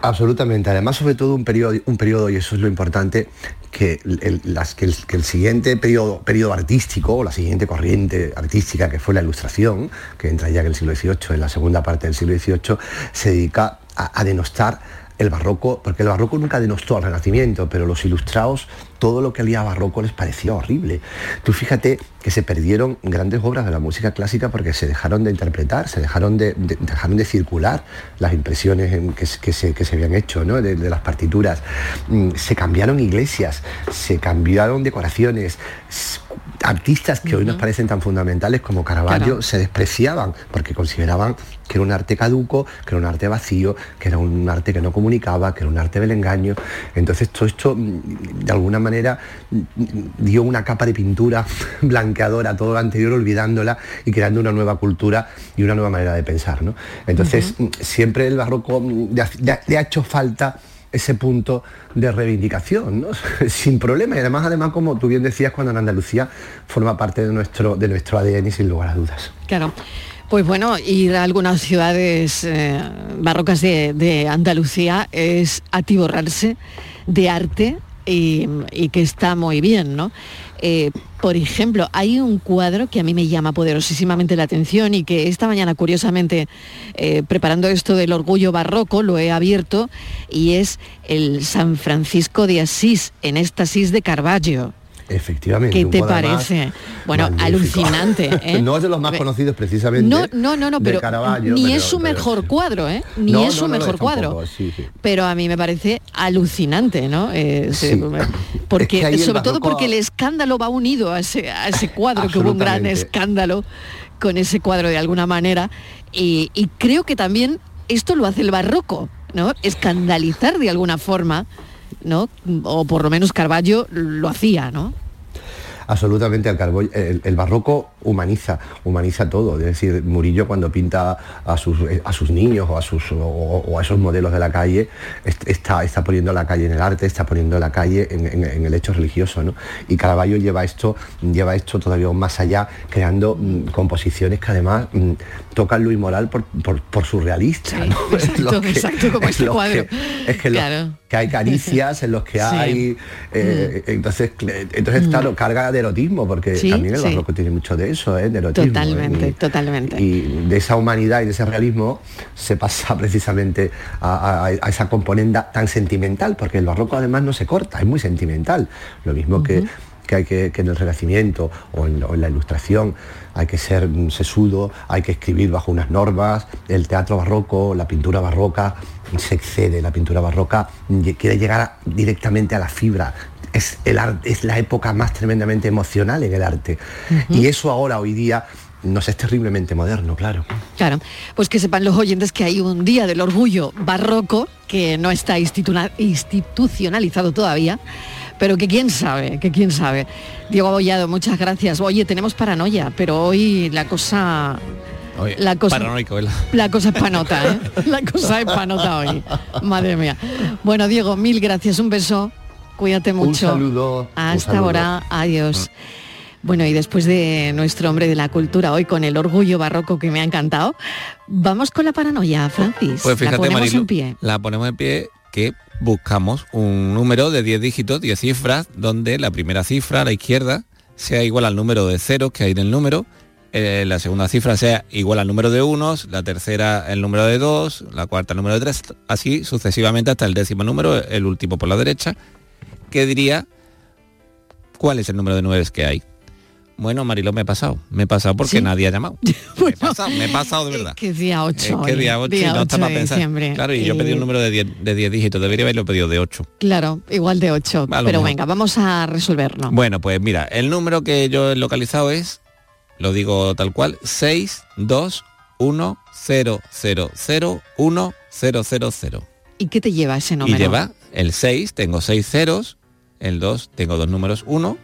Absolutamente. Además, sobre todo un periodo, un periodo y eso es lo importante, que el, las- que el- siguiente periodo, periodo artístico o la siguiente corriente artística que fue la ilustración, que entra ya en el siglo XVIII, en la segunda parte del siglo XVIII, se dedica a, a denostar el barroco, porque el barroco nunca denostó al Renacimiento, pero los ilustrados, todo lo que había barroco les parecía horrible. Tú fíjate que se perdieron grandes obras de la música clásica porque se dejaron de interpretar, se dejaron de, de- dejaron de circular las impresiones en que, se- que se, que se habían hecho ¿no? de, de las partituras. Mm, Se cambiaron iglesias, se cambiaron decoraciones. Artistas que hoy nos parecen tan fundamentales como Caravaggio Claro. se despreciaban porque consideraban que era un arte caduco, que era un arte vacío, que era un arte que no comunicaba, que era un arte del engaño. Entonces todo esto mm, de alguna manera mm, dio una capa de pintura [laughs] blanqueadora a todo lo anterior, olvidándola y creando una nueva cultura y una nueva manera de pensar. ¿no? Entonces mm, siempre el barroco le ha hecho falta ese punto de reivindicación, ¿no? [laughs] sin problema. Y además, además, como tú bien decías, cuando en Andalucía forma parte de nuestro, de nuestro ADN sin lugar a dudas. Claro. Pues bueno, ir a algunas ciudades eh, barrocas de, Andalucía es atiborrarse de arte y, que está muy bien, ¿no? Eh, por ejemplo, hay un cuadro que a mí me llama poderosísimamente la atención y que esta mañana, curiosamente, eh, preparando esto del orgullo barroco, lo he abierto y es el San Francisco de Asís, en éxtasis de Caravaggio. Efectivamente. ¿Qué te parece? Bueno, magnífico. alucinante. [laughs] ¿eh? no es de los más conocidos precisamente. No, no, no, no, pero Caravaggio, ni pero- es su pero- mejor cuadro, ¿eh? Ni No, es su no, mejor es cuadro. tampoco, sí, sí. Pero a mí me parece alucinante, ¿no? Eh, Sí. Porque, Es que sobre todo porque el escándalo va unido a ese, a ese cuadro, que hubo un gran escándalo con ese cuadro de alguna manera. Y, y creo que también esto lo hace el barroco, ¿no? Escandalizar de alguna forma, ¿no? O por lo menos Carballo lo hacía, ¿no? Absolutamente, el, el barroco humaniza, humaniza todo. Es decir, Murillo cuando pinta a sus, a sus niños o a, sus, o, o a esos modelos de la calle, est- está, está poniendo la calle en el arte, está poniendo la calle en, en- en el hecho religioso. ¿no? Y Caravaggio lleva esto, lleva esto todavía más allá, creando mm, composiciones que además mm, tocan lo inmoral por, por, por surrealista. ¿no? [laughs] Es lo Exacto, exacto, como es este cuadro. que- es que, Claro. que hay caricias, en los que [laughs] Sí. hay... eh, Entonces, cl- entonces Mm. claro, carga de erotismo, porque Sí, también el barroco tiene mucho de eso, ¿eh? de erotismo. Totalmente, ¿eh? totalmente. Y, de esa humanidad y de ese realismo se pasa precisamente a, a- a esa componenda tan sentimental, porque el barroco además no se corta, es muy sentimental. Lo mismo que que hay que, que en el Renacimiento o en, o en la Ilustración hay que ser mm, sesudo, hay que escribir bajo unas normas, el teatro barroco, la pintura barroca se excede, la pintura barroca lle- quiere llegar directamente a la fibra. Es, el arte, es la época más tremendamente emocional en el arte. Y eso ahora, hoy día, nos es terriblemente moderno, claro. Claro, pues que sepan los oyentes que hay un día del orgullo barroco que no está institucionalizado todavía, pero que quién sabe, que quién sabe. Diego Abollado, muchas gracias. Oye, tenemos paranoia, pero hoy la cosa Oye, La cosa- Paranoico, ¿verdad? la cosa es panota, ¿eh? La cosa es panota hoy. Madre mía. Bueno, Diego, mil gracias, un beso. Cuídate Un mucho. saludo, un Hasta saludo. ahora, adiós. Bueno, y después de nuestro hombre de la cultura hoy con el orgullo barroco que me ha encantado, vamos con la paranoia, Francis. Pues fíjate, la ponemos Marilu, en pie. la ponemos en pie que buscamos un número de 10 dígitos, 10 cifras, donde la primera cifra a la izquierda sea igual al número de ceros que hay en el número, eh, la segunda cifra sea igual al número de unos, la tercera el número de dos, la cuarta el número de tres, así sucesivamente hasta el décimo número, el último por la derecha, que diría cuál es el número de nueves que hay. Bueno, Mariló, me he pasado. Me he pasado porque ¿Sí? nadie ha llamado. [laughs] me he pasado, me he pasado de verdad. Que es día 8. Es que día 8 y no está para pensar. Claro, y yo pedí un número de 10, de 10 dígitos, debería haberlo pedido de 8. Claro, igual de 8. A lo Pero venga, vamos a resolverlo. Bueno, pues mira, el número que yo he localizado es, lo digo tal cual, 6, 2, 1, 0, 0, 0, 1, 0, 0, 0. ¿Y qué te lleva ese número? Y lleva el 6, tengo 6 ceros, el 2 tengo dos números 1,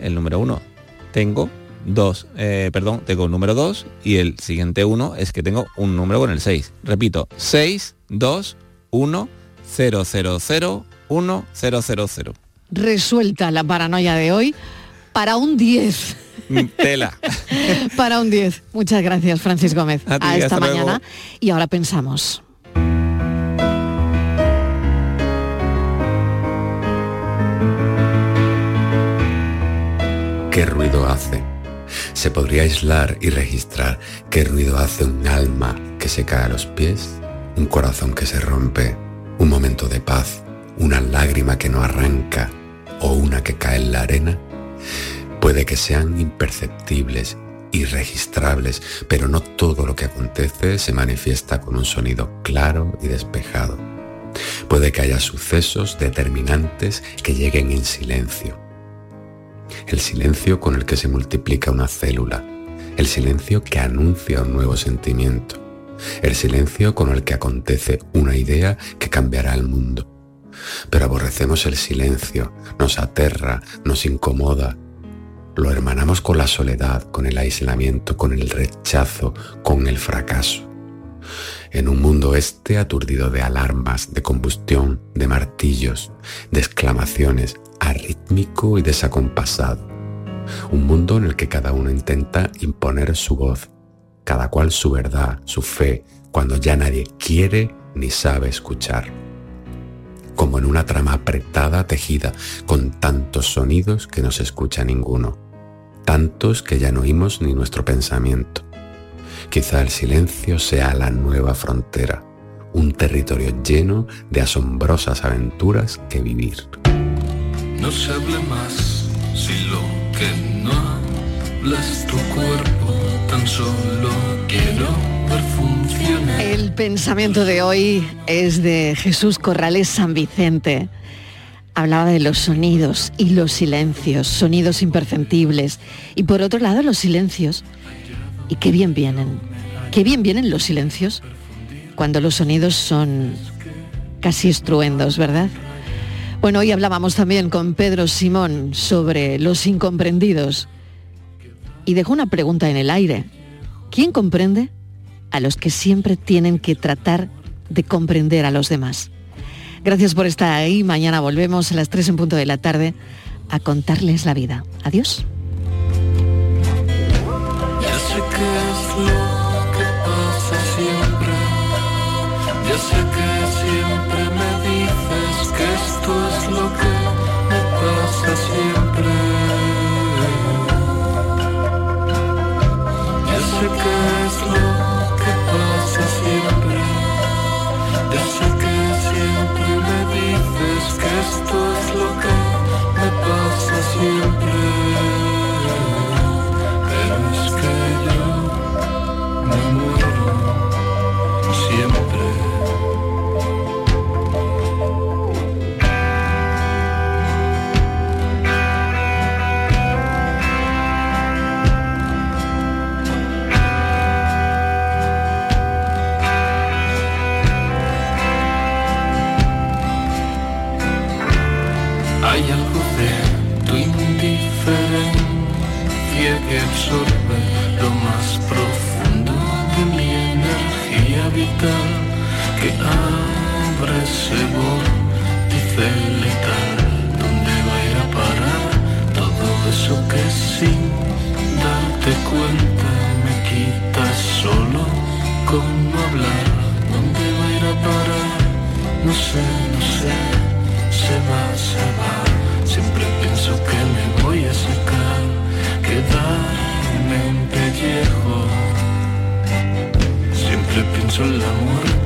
el número 1 tengo dos, eh, perdón, tengo un número 2 y el siguiente 1 es que tengo un número con el 6. Repito, 6, 2, 1, 0, 0, 0, 1, 0, 0, 0. Resuelta la paranoia de hoy para un 10. Mm, Tela. [laughs] para un 10. Muchas gracias, Francis Gómez. A ti, esta hasta luego. mañana. Y ahora pensamos. ¿Qué ruido hace? ¿Se podría aislar y registrar qué ruido hace un alma que se cae a los pies? ¿Un corazón que se rompe? ¿Un momento de paz? ¿Una lágrima que no arranca? ¿O una que cae en la arena? Puede que sean imperceptibles, irregistrables, pero no todo lo que acontece se manifiesta con un sonido claro y despejado. Puede que haya sucesos determinantes que lleguen en silencio, el silencio con el que se multiplica una célula, el silencio que anuncia un nuevo sentimiento, el silencio con el que acontece una idea que cambiará el mundo. Pero aborrecemos el silencio, nos aterra, nos incomoda. Lo hermanamos con la soledad, con el aislamiento, con el rechazo, con el fracaso. En un mundo este aturdido de alarmas, de combustión, de martillos, de exclamaciones, arrítmico y desacompasado. Un mundo en el que cada uno intenta imponer su voz, cada cual su verdad, su fe, cuando ya nadie quiere ni sabe escuchar. Como en una trama apretada tejida con tantos sonidos que no se escucha ninguno, tantos que ya no oímos ni nuestro pensamiento. Quizá el silencio sea la nueva frontera, un territorio lleno de asombrosas aventuras que vivir. No se más si lo que no habla es tu cuerpo, tan solo quiero. El pensamiento de hoy es de Jesús Corrales San Vicente. Hablaba de los sonidos y los silencios, sonidos imperceptibles. Y por otro lado, los silencios. Y qué bien vienen. Qué bien vienen los silencios cuando los sonidos son casi estruendos, ¿verdad? Bueno, hoy hablábamos también con Pedro Simón sobre los incomprendidos. Y dejó una pregunta en el aire. ¿Quién comprende a los que siempre tienen que tratar de comprender a los demás? Gracias por estar ahí. Mañana volvemos a las 3 en punto de la tarde a contarles la vida. Adiós. Esto es lo que me pasa siempre. Ya sé que es lo que pasa siempre. Ya sé que siempre me dices que esto es lo que me pasa siempre. Pero es que yo me muero sé, no sé se va, se va. Siempre pienso que me voy a secar, quedarme un pellejo. Siempre pienso en la muerte